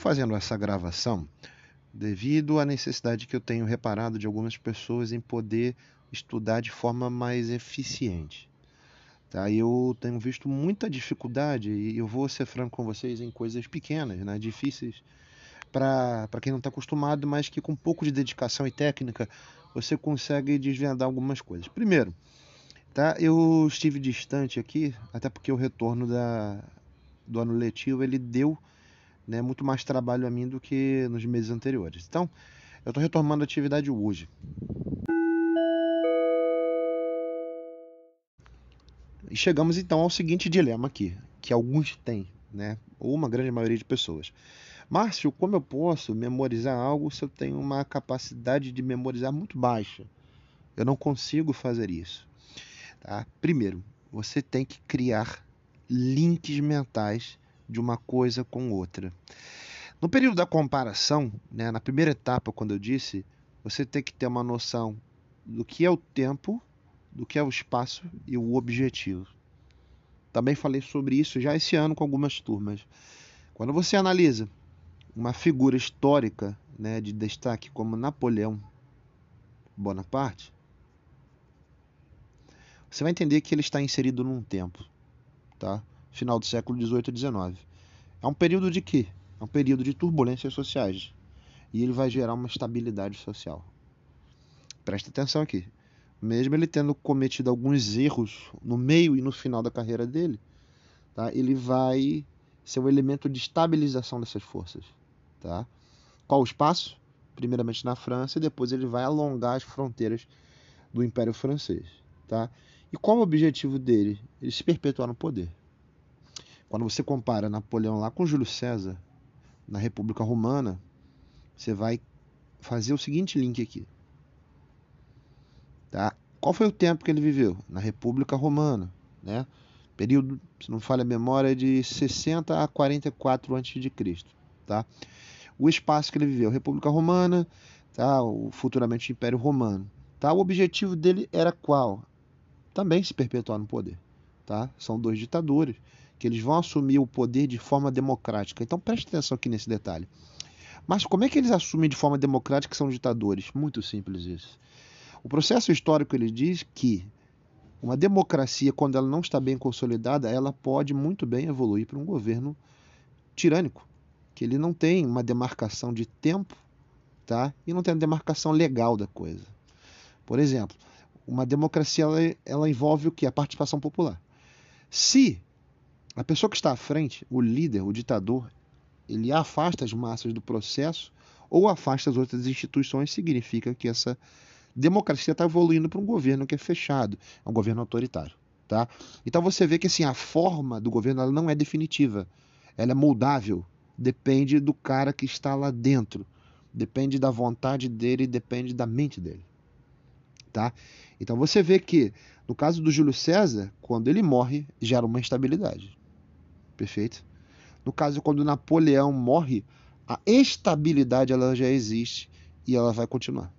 Fazendo essa gravação devido à necessidade que eu tenho reparado de algumas pessoas em poder estudar de forma mais eficiente. Tá? Eu tenho visto muita dificuldade, e eu vou ser franco com vocês, em coisas pequenas, né? difíceis para quem não está acostumado, mas que com um pouco de dedicação e técnica você consegue desvendar algumas coisas. Primeiro, tá? eu estive distante aqui, até porque o retorno da, do ano letivo ele deu né, muito mais trabalho a mim do que nos meses anteriores. Então, eu estou retomando a atividade hoje. E chegamos então ao seguinte dilema aqui, que alguns têm, né, ou uma grande maioria de pessoas. Márcio, como eu posso memorizar algo se eu tenho uma capacidade de memorizar muito baixa? Eu não consigo fazer isso. Tá? Primeiro, você tem que criar links mentais de uma coisa com outra. No período da comparação, né, na primeira etapa, quando eu disse, você tem que ter uma noção do que é o tempo, do que é o espaço e o objetivo. Também falei sobre isso já esse ano com algumas turmas. Quando você analisa uma figura histórica né, de destaque como Napoleão Bonaparte, você vai entender que ele está inserido num tempo, tá? Final do século XVIII e XIX. É um período de quê? É um período de turbulências sociais. E ele vai gerar uma estabilidade social. Presta atenção aqui. Mesmo ele tendo cometido alguns erros no meio e no final da carreira dele, tá? ele vai ser um elemento de estabilização dessas forças. Tá? Qual o espaço? Primeiramente na França e depois ele vai alongar as fronteiras do Império Francês. Tá? E qual o objetivo dele? Ele se perpetuar no poder. Quando você compara Napoleão lá com Júlio César, na República Romana, você vai fazer o seguinte link aqui. Tá? Qual foi o tempo que ele viveu? Na República Romana, né? Período, se não falha a memória, de 60 a 44 a.C., tá? O espaço que ele viveu, República Romana, tá? O futuramente Império Romano, tá? O objetivo dele era qual? Também se perpetuar no poder, tá? São dois ditadores que eles vão assumir o poder de forma democrática. Então preste atenção aqui nesse detalhe. Mas como é que eles assumem de forma democrática que são ditadores? Muito simples isso. O processo histórico ele diz que uma democracia, quando ela não está bem consolidada, ela pode muito bem evoluir para um governo tirânico, que ele não tem uma demarcação de tempo, tá? E não tem uma demarcação legal da coisa. Por exemplo, uma democracia ela, ela envolve o que? A participação popular. Se a pessoa que está à frente, o líder, o ditador, ele afasta as massas do processo ou afasta as outras instituições, significa que essa democracia está evoluindo para um governo que é fechado, é um governo autoritário. Tá? Então você vê que assim, a forma do governo ela não é definitiva, ela é moldável, depende do cara que está lá dentro, depende da vontade dele, depende da mente dele. Tá? Então você vê que no caso do Júlio César, quando ele morre, gera uma instabilidade. Perfeito? No caso, quando Napoleão morre, a estabilidade ela já existe e ela vai continuar.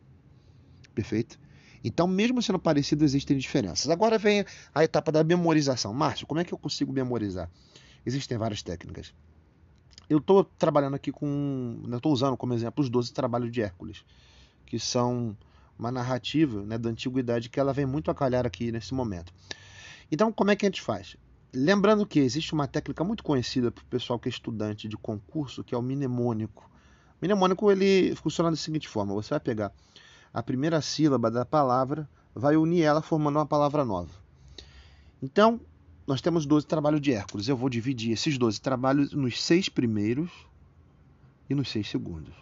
Perfeito? Então, mesmo sendo parecido, existem diferenças. Agora vem a etapa da memorização. Márcio, como é que eu consigo memorizar? Existem várias técnicas. Eu estou trabalhando aqui com. Estou usando como exemplo os 12 trabalhos de Hércules, que são uma narrativa né, da antiguidade que ela vem muito a calhar aqui nesse momento. Então, como é que a gente faz? Lembrando que existe uma técnica muito conhecida para o pessoal que é estudante de concurso, que é o mnemônico. O mnemônico ele funciona da seguinte forma: você vai pegar a primeira sílaba da palavra, vai unir ela formando uma palavra nova. Então, nós temos 12 trabalhos de Hércules. Eu vou dividir esses 12 trabalhos nos seis primeiros e nos seis segundos.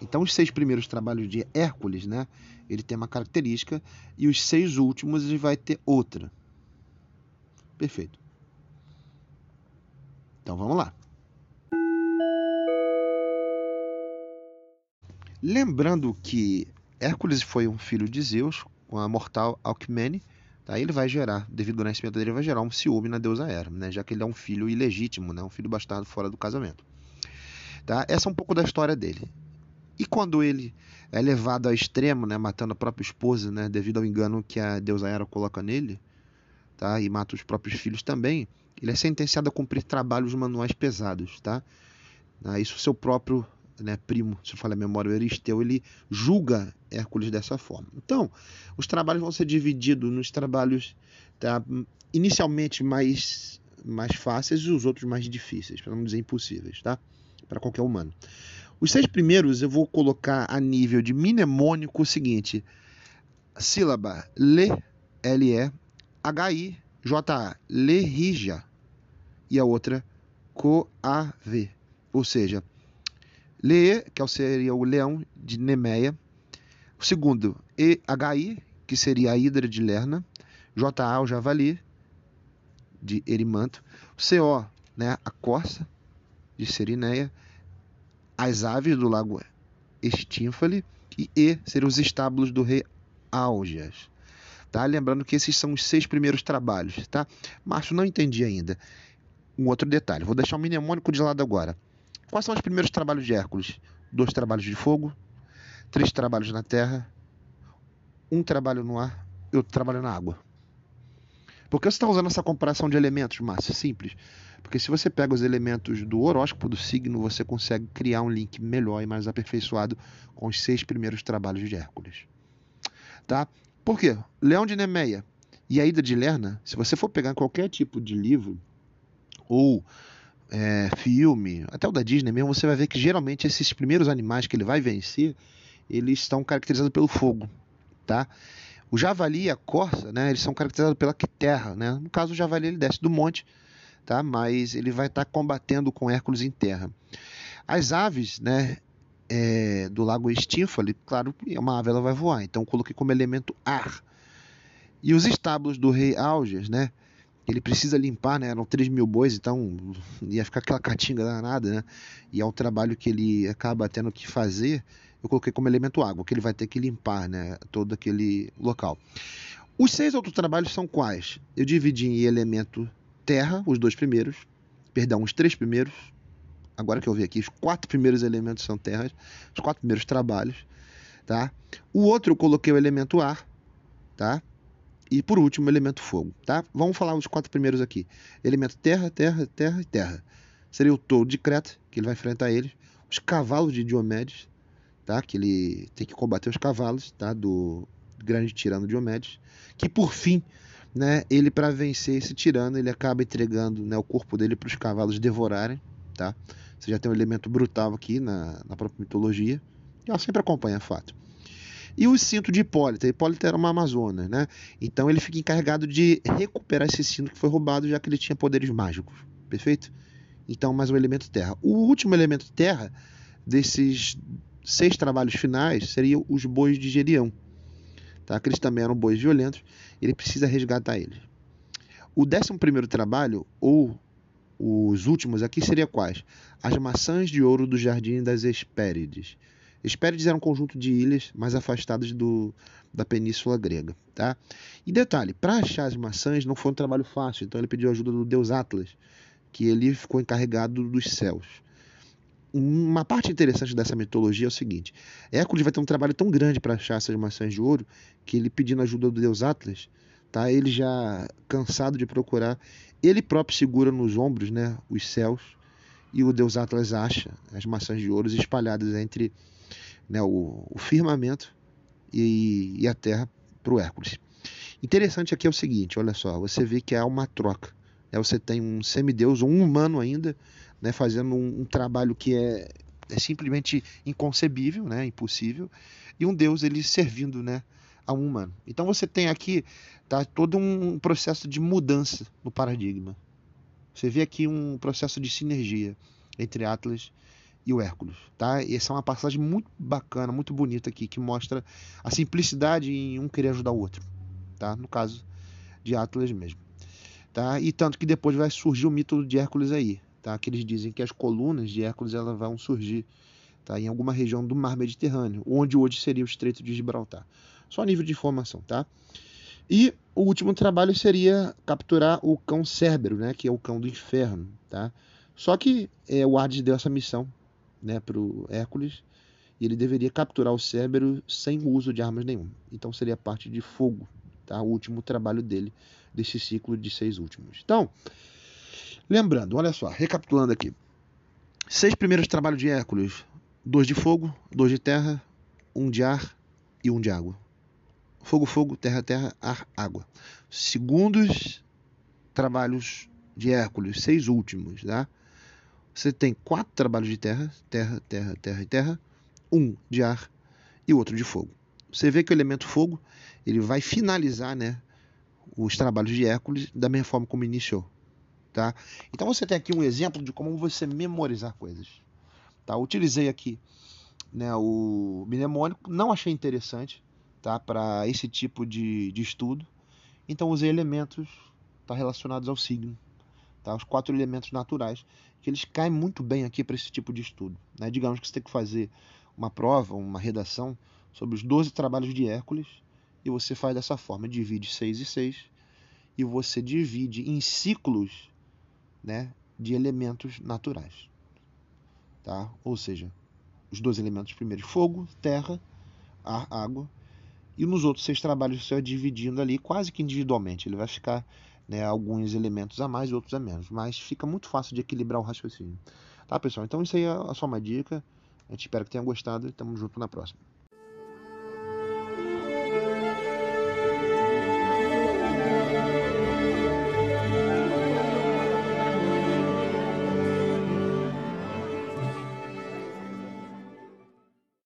Então, os seis primeiros trabalhos de Hércules, né, ele tem uma característica e os seis últimos ele vai ter outra. Perfeito. Então vamos lá. Lembrando que Hércules foi um filho de Zeus, com a mortal Alcmene, tá? ele vai gerar, devido ao nascimento dele, vai gerar um ciúme na deusa Hera, né? já que ele é um filho ilegítimo, né? um filho bastardo fora do casamento. Tá? Essa é um pouco da história dele. E quando ele é levado ao extremo, né? matando a própria esposa, né? devido ao engano que a deusa Hera coloca nele, tá? e mata os próprios filhos também, ele é sentenciado a cumprir trabalhos manuais pesados. Tá? Né? Isso seu próprio né, primo, se eu falar a memória, o Euristeu, ele julga Hércules dessa forma. Então, os trabalhos vão ser divididos nos trabalhos tá, inicialmente mais, mais fáceis e os outros mais difíceis, para não dizer impossíveis, tá? Para qualquer humano. Os seis primeiros eu vou colocar a nível de mnemônico o seguinte: sílaba le, L-E, H-I, J-A, lerija, e a outra co-a-v. Ou seja, le, que seria o leão de Nemeia. O segundo, E-H-I, que seria a hidra de Lerna. J-A, o javali, de Erimanto. CO, né, a corça, de Serineia. As aves do lago Estínfale. E E seriam os estábulos do rei Augeas. Tá? Lembrando que esses são os seis primeiros trabalhos. Tá? Márcio, não entendi ainda. Um outro detalhe. Vou deixar o mnemônico de lado agora. Quais são os primeiros trabalhos de Hércules? Dois trabalhos de fogo, três trabalhos na terra, um trabalho no ar e outro trabalho na água. Por que você está usando essa comparação de elementos, Márcio? Simples. Porque se você pega os elementos do horóscopo, do signo, você consegue criar um link melhor e mais aperfeiçoado com os seis primeiros trabalhos de Hércules. Tá? Por quê? Leão de Nemeia e a Ida de Lerna, se você for pegar qualquer tipo de livro ou é, filme, até o da Disney mesmo, você vai ver que geralmente esses primeiros animais que ele vai vencer, eles estão caracterizados pelo fogo, tá? O javali e a corça, né, eles são caracterizados pela terra, né? No caso, o javali ele desce do monte, tá? Mas ele vai estar tá combatendo com Hércules em terra. As aves, né, é, do lago Estínfale, claro uma ave ela vai voar, então coloquei como elemento ar. E os estábulos do rei Alges, né? Ele precisa limpar, né? Eram 3 mil bois, então ia ficar aquela catinga danada, né? E é um trabalho que ele acaba tendo que fazer eu coloquei como elemento água, que ele vai ter que limpar né, todo aquele local. Os seis outros trabalhos são quais? Eu dividi em elemento terra, os dois primeiros, perdão, os três primeiros. Agora que eu vi aqui, os quatro primeiros elementos são terras, os quatro primeiros trabalhos, tá? O outro eu coloquei o elemento ar, tá? E por último, o elemento fogo, tá? Vamos falar os quatro primeiros aqui. Elemento terra, terra, terra e terra. Seria o touro de Creta, que ele vai enfrentar eles. Os cavalos de Diomedes, tá? Que ele tem que combater os cavalos, tá? Do grande tirano Diomedes, que por fim, né? Ele para vencer esse tirano, ele acaba entregando, né? O corpo dele para os cavalos devorarem, tá? Você já tem um elemento brutal aqui na, na própria mitologia. E ela sempre acompanha fato. E o cinto de Hipólita. Hipólita era uma amazona, né? Então ele fica encarregado de recuperar esse cinto que foi roubado, já que ele tinha poderes mágicos. Perfeito? Então, mais um elemento terra. O último elemento terra desses seis trabalhos finais seriam os bois de Gerião. Tá? Que eles também eram bois violentos, ele precisa resgatar eles. O décimo primeiro trabalho, ou os últimos aqui, seria quais? As maçãs de ouro do Jardim das Hespérides. Hespérides era um conjunto de ilhas mais afastadas do, da península grega. Tá? E detalhe, para achar as maçãs não foi um trabalho fácil, então ele pediu ajuda do deus Atlas, que ele ficou encarregado dos céus uma parte interessante dessa mitologia é o seguinte: Hércules vai ter um trabalho tão grande para achar essas maçãs de ouro que ele pedindo ajuda do deus Atlas, tá? Ele já cansado de procurar, ele próprio segura nos ombros, né, os céus e o deus Atlas acha as maçãs de ouro espalhadas entre né, o, o firmamento e, e a terra para o Hércules. Interessante aqui é o seguinte, olha só, você vê que há uma troca. Né? Você tem um semideus, um humano ainda, né, fazendo um, um trabalho que é, é, simplesmente inconcebível, né, impossível, e um Deus ele servindo né, a um humano. Então você tem aqui tá, todo um processo de mudança no paradigma. Você vê aqui um processo de sinergia entre Atlas e o Hércules, tá? E essa é uma passagem muito bacana, muito bonita aqui, que mostra a simplicidade em um querer ajudar o outro, tá? No caso de Atlas mesmo, tá? E tanto que depois vai surgir o mito de Hércules aí, tá? que eles dizem que as colunas de Hércules elas vão surgir tá? em alguma região do mar Mediterrâneo, onde hoje seria o Estreito de Gibraltar. Só a nível de informação. Tá? E o último trabalho seria capturar o cão Cérbero, né? que é o cão do inferno. Tá? Só que é, o Hades deu essa missão né, para o Hércules e ele deveria capturar o Cérbero sem o uso de armas nenhuma. Então seria parte de fogo, tá? o último trabalho dele, desse ciclo de seis últimos. Então, Lembrando, olha só, recapitulando aqui. Seis primeiros trabalhos de Hércules: dois de fogo, dois de terra, um de ar e um de água. Fogo, fogo, terra, terra, ar, água. Segundos trabalhos de Hércules, seis últimos, tá? Você tem quatro trabalhos de terra, terra, terra, terra e terra, um de ar e outro de fogo. Você vê que o elemento fogo ele vai finalizar, né, os trabalhos de Hércules da mesma forma como iniciou, tá? Então você tem aqui um exemplo de como você memorizar coisas, tá? Utilizei aqui, né, o mnemônico, não achei interessante, tá, para esse tipo de, de estudo. Então usei elementos tá, relacionados ao signo, tá? Os quatro elementos naturais que eles caem muito bem aqui para esse tipo de estudo, né? Digamos que você tem que fazer uma prova, uma redação sobre os 12 trabalhos de Hércules e você faz dessa forma, divide 6 e 6 e você divide em ciclos, né, de elementos naturais. Tá? Ou seja, os dois elementos primeiros, fogo, terra, ar, água, e nos outros seis trabalhos você vai dividindo ali quase que individualmente. Ele vai ficar né, alguns elementos a mais e outros a menos, mas fica muito fácil de equilibrar o raciocínio. Tá, pessoal? Então isso aí é só uma dica. A gente espera que tenha gostado e tamo junto na próxima.